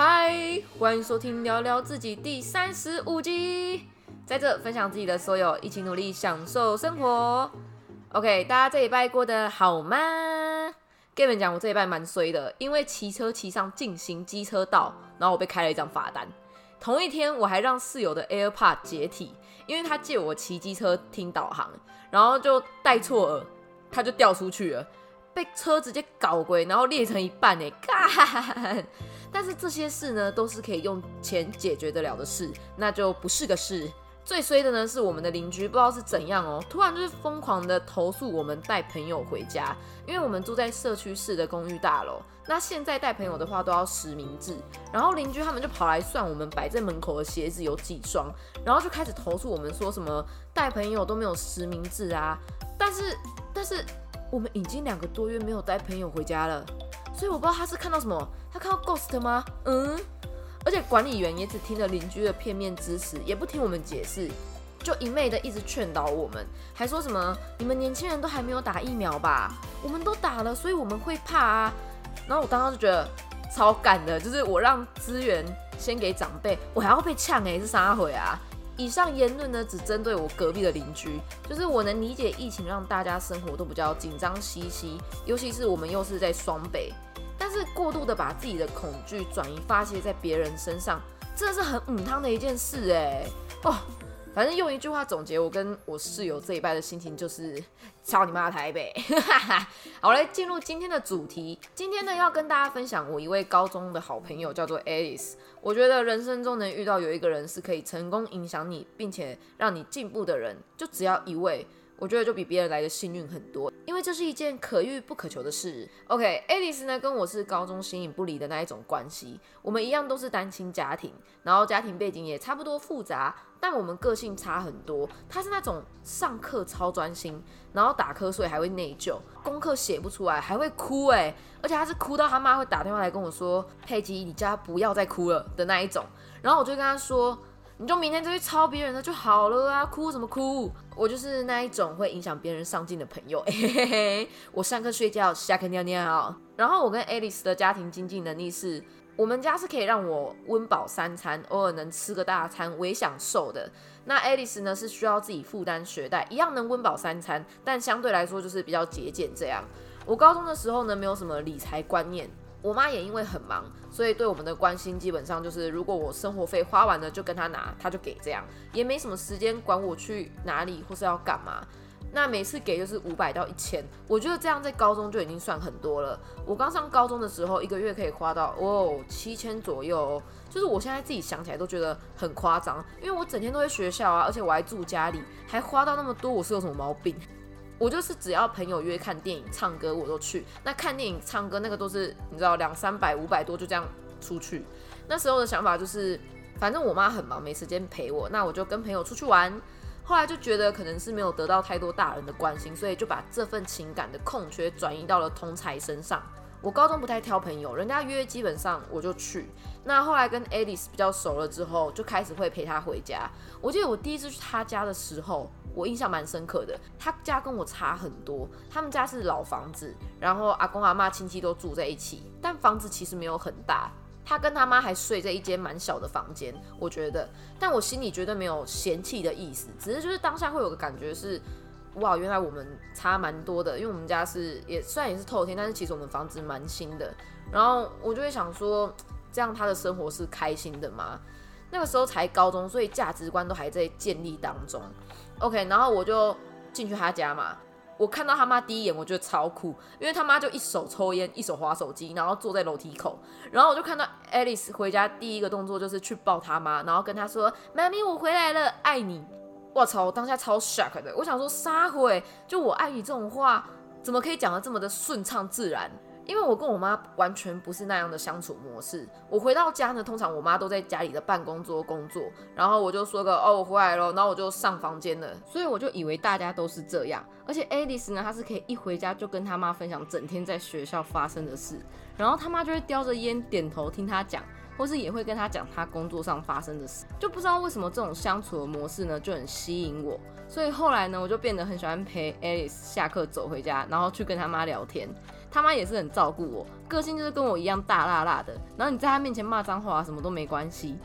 嗨，欢迎收听聊聊自己第三十五集，在这分享自己的所有，一起努力享受生活。OK，大家这一拜过得好吗？跟你们讲，我这一拜蛮衰的，因为骑车骑上进行机车道，然后我被开了一张罚单。同一天，我还让室友的 AirPod 解体，因为他借我骑机车听导航，然后就带错耳，他就掉出去了，被车直接搞鬼，然后裂成一半哎，干！但是这些事呢，都是可以用钱解决得了的事，那就不是个事。最衰的呢，是我们的邻居不知道是怎样哦，突然就是疯狂的投诉我们带朋友回家，因为我们住在社区式的公寓大楼，那现在带朋友的话都要实名制，然后邻居他们就跑来算我们摆在门口的鞋子有几双，然后就开始投诉我们说什么带朋友都没有实名制啊，但是但是我们已经两个多月没有带朋友回家了，所以我不知道他是看到什么，他看到 ghost 吗？嗯。而且管理员也只听了邻居的片面支持，也不听我们解释，就一昧的一直劝导我们，还说什么你们年轻人都还没有打疫苗吧？我们都打了，所以我们会怕啊。然后我当时就觉得超干的，就是我让资源先给长辈，我还要被呛哎，是啥回啊？以上言论呢，只针对我隔壁的邻居，就是我能理解疫情让大家生活都比较紧张兮兮，尤其是我们又是在双北。但是过度的把自己的恐惧转移发泄在别人身上，真的是很母汤的一件事哎哦。反正用一句话总结我跟我室友这一拜的心情就是操你妈台北。好，来进入今天的主题。今天呢要跟大家分享我一位高中的好朋友叫做 Alice。我觉得人生中能遇到有一个人是可以成功影响你，并且让你进步的人，就只要一位。我觉得就比别人来的幸运很多，因为这是一件可遇不可求的事。OK，Alice 呢跟我是高中形影不离的那一种关系，我们一样都是单亲家庭，然后家庭背景也差不多复杂，但我们个性差很多。他是那种上课超专心，然后打瞌睡还会内疚，功课写不出来还会哭哎，而且他是哭到他妈会打电话来跟我说：“佩吉，你叫他不要再哭了”的那一种。然后我就跟他说。你就明天就去抄别人的就好了啊！哭什么哭？我就是那一种会影响别人上进的朋友。嘿嘿嘿，我上课睡觉，下课尿尿。然后我跟 Alice 的家庭经济能力是，我们家是可以让我温饱三餐，偶尔能吃个大餐，微享受的。那 Alice 呢是需要自己负担学贷，一样能温饱三餐，但相对来说就是比较节俭这样。我高中的时候呢，没有什么理财观念。我妈也因为很忙，所以对我们的关心基本上就是，如果我生活费花完了就跟她拿，她就给这样，也没什么时间管我去哪里或是要干嘛。那每次给就是五百到一千，我觉得这样在高中就已经算很多了。我刚上高中的时候，一个月可以花到哦七千左右，哦就是我现在自己想起来都觉得很夸张，因为我整天都在学校啊，而且我还住家里，还花到那么多，我是有什么毛病？我就是只要朋友约看电影、唱歌，我都去。那看电影、唱歌那个都是你知道两三百、五百多就这样出去。那时候的想法就是，反正我妈很忙，没时间陪我，那我就跟朋友出去玩。后来就觉得可能是没有得到太多大人的关心，所以就把这份情感的空缺转移到了同才身上。我高中不太挑朋友，人家约基本上我就去。那后来跟 Alice 比较熟了之后，就开始会陪她回家。我记得我第一次去她家的时候。我印象蛮深刻的，他家跟我差很多。他们家是老房子，然后阿公阿妈亲戚都住在一起，但房子其实没有很大。他跟他妈还睡在一间蛮小的房间，我觉得。但我心里绝对没有嫌弃的意思，只是就是当下会有个感觉是，哇，原来我们差蛮多的。因为我们家是也虽然也是透天，但是其实我们房子蛮新的。然后我就会想说，这样他的生活是开心的吗？那个时候才高中，所以价值观都还在建立当中。OK，然后我就进去他家嘛。我看到他妈第一眼，我觉得超酷，因为他妈就一手抽烟，一手划手机，然后坐在楼梯口。然后我就看到 Alice 回家第一个动作就是去抱他妈，然后跟他说：“妈咪，我回来了，爱你。”我操，我当下超 shock 的。我想说，撒回就我爱你这种话，怎么可以讲的这么的顺畅自然？因为我跟我妈完全不是那样的相处模式。我回到家呢，通常我妈都在家里的办公桌工作，然后我就说个哦，我回来了，然后我就上房间了。所以我就以为大家都是这样。而且 Alice 呢，她是可以一回家就跟她妈分享整天在学校发生的事，然后他妈就会叼着烟点头听她讲，或是也会跟她讲她工作上发生的事。就不知道为什么这种相处的模式呢就很吸引我。所以后来呢，我就变得很喜欢陪 Alice 下课走回家，然后去跟他妈聊天。他妈也是很照顾我，个性就是跟我一样大辣辣的。然后你在他面前骂脏话啊什么都没关系。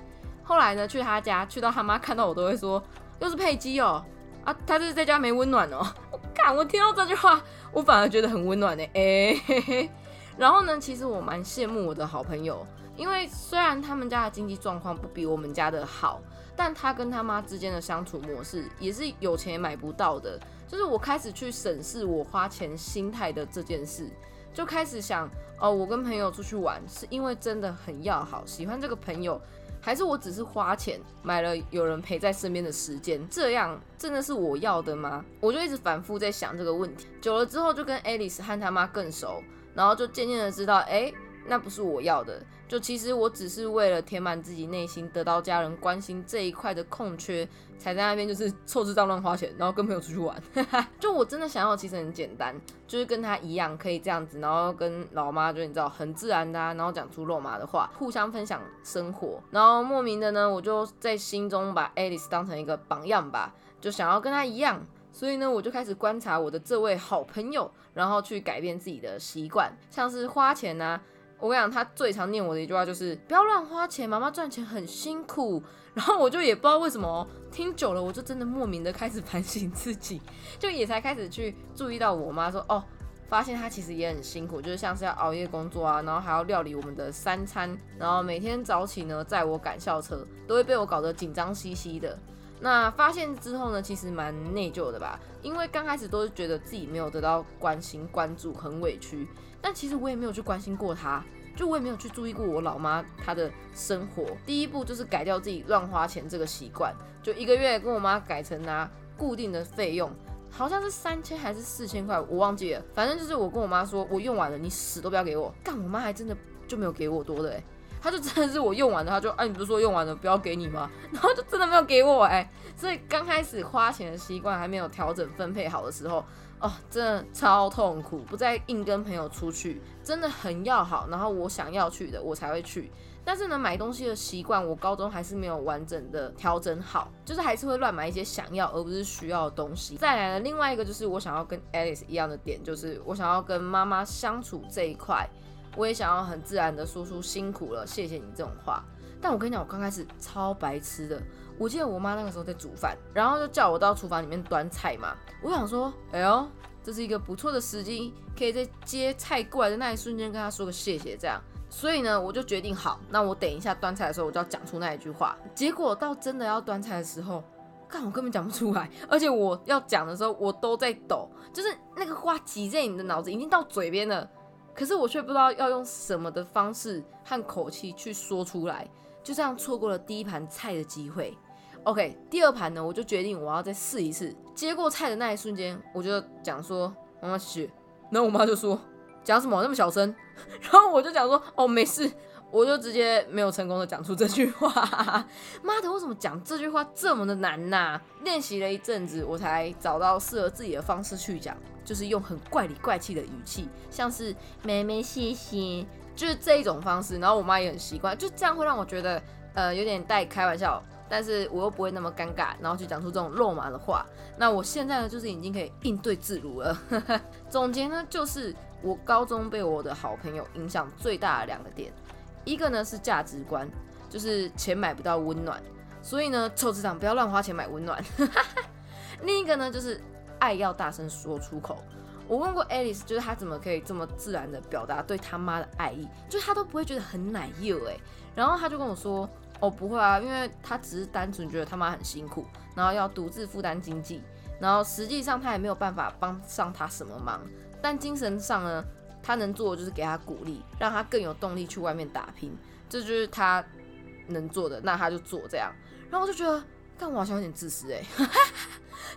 后来呢，去他家，去到他妈看到我都会说，又是佩姬哦，啊，他是在家没温暖哦。我 干，我听到这句话，我反而觉得很温暖呢。哎，然后呢，其实我蛮羡慕我的好朋友，因为虽然他们家的经济状况不比我们家的好，但他跟他妈之间的相处模式也是有钱也买不到的。就是我开始去审视我花钱心态的这件事，就开始想，哦，我跟朋友出去玩是因为真的很要好，喜欢这个朋友。还是我只是花钱买了有人陪在身边的时间，这样真的是我要的吗？我就一直反复在想这个问题。久了之后，就跟 Alice 和他妈更熟，然后就渐渐的知道，哎。那不是我要的，就其实我只是为了填满自己内心得到家人关心这一块的空缺，才在那边就是凑智障乱花钱，然后跟朋友出去玩。就我真的想要，其实很简单，就是跟他一样可以这样子，然后跟老妈就你知道很自然的，然后讲出肉麻的话，互相分享生活，然后莫名的呢，我就在心中把 Alice 当成一个榜样吧，就想要跟他一样，所以呢，我就开始观察我的这位好朋友，然后去改变自己的习惯，像是花钱啊。我跟你讲，他最常念我的一句话就是“不要乱花钱，妈妈赚钱很辛苦。”然后我就也不知道为什么，听久了我就真的莫名的开始反省自己，就也才开始去注意到我妈说：“哦，发现她其实也很辛苦，就是像是要熬夜工作啊，然后还要料理我们的三餐，然后每天早起呢载我赶校车，都会被我搞得紧张兮兮的。”那发现之后呢，其实蛮内疚的吧，因为刚开始都是觉得自己没有得到关心关注，很委屈。但其实我也没有去关心过他，就我也没有去注意过我老妈她的生活。第一步就是改掉自己乱花钱这个习惯，就一个月跟我妈改成拿固定的费用，好像是三千还是四千块，我忘记了。反正就是我跟我妈说，我用完了，你死都不要给我。但我妈还真的就没有给我多的，哎，他就真的是我用完了，他就哎，你不是说用完了不要给你吗？然后就真的没有给我，哎，所以刚开始花钱的习惯还没有调整分配好的时候。哦，真的超痛苦，不再硬跟朋友出去，真的很要好。然后我想要去的，我才会去。但是呢，买东西的习惯，我高中还是没有完整的调整好，就是还是会乱买一些想要而不是需要的东西。再来呢，另外一个就是我想要跟 Alice 一样的点，就是我想要跟妈妈相处这一块，我也想要很自然的说出辛苦了，谢谢你这种话。但我跟你讲，我刚开始超白痴的。我记得我妈那个时候在煮饭，然后就叫我到厨房里面端菜嘛。我想说，哎呦，这是一个不错的时机，可以在接菜过来的那一瞬间跟她说个谢谢，这样。所以呢，我就决定好，那我等一下端菜的时候，我就要讲出那一句话。结果到真的要端菜的时候，看我根本讲不出来，而且我要讲的时候，我都在抖，就是那个话挤在你的脑子，已经到嘴边了，可是我却不知道要用什么的方式和口气去说出来，就这样错过了第一盘菜的机会。OK，第二盘呢，我就决定我要再试一次。接过菜的那一瞬间，我就讲说妈妈去。然后我妈就说讲什么那么小声？然后我就讲说哦没事，我就直接没有成功的讲出这句话。妈的，为什么讲这句话这么的难呐？练习了一阵子，我才找到适合自己的方式去讲，就是用很怪里怪气的语气，像是妹妹谢谢，就是这一种方式。然后我妈也很习惯，就这样会让我觉得呃有点带开玩笑。但是我又不会那么尴尬，然后去讲出这种肉麻的话。那我现在呢，就是已经可以应对自如了。总结呢，就是我高中被我的好朋友影响最大的两个点，一个呢是价值观，就是钱买不到温暖，所以呢，臭市长不要乱花钱买温暖。另一个呢就是爱要大声说出口。我问过 Alice，就是她怎么可以这么自然的表达对他妈的爱意，就是她都不会觉得很奶幼哎。然后她就跟我说。哦，不会啊，因为他只是单纯觉得他妈很辛苦，然后要独自负担经济，然后实际上他也没有办法帮上他什么忙，但精神上呢，他能做的就是给他鼓励，让他更有动力去外面打拼，这就是他能做的，那他就做这样。然后我就觉得，但我好像有点自私哎，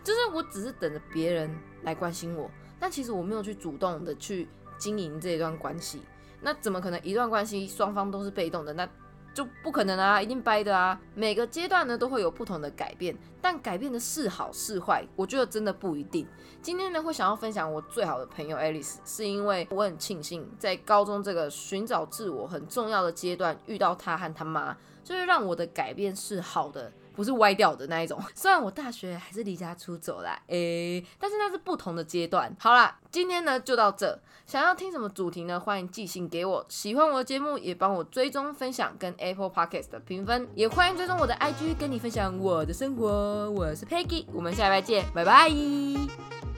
就是我只是等着别人来关心我，但其实我没有去主动的去经营这一段关系，那怎么可能一段关系双方都是被动的？那就不可能啊，一定掰的啊！每个阶段呢都会有不同的改变，但改变的是好是坏，我觉得真的不一定。今天呢会想要分享我最好的朋友 Alice，是因为我很庆幸在高中这个寻找自我很重要的阶段遇到她和她妈，就是让我的改变是好的。不是歪掉的那一种。虽然我大学还是离家出走啦，诶，但是那是不同的阶段。好啦，今天呢就到这。想要听什么主题呢？欢迎寄信给我。喜欢我的节目，也帮我追踪、分享跟 Apple Podcast 的评分，也欢迎追踪我的 IG，跟你分享我的生活。我是 Peggy，我们下礼拜见，拜拜。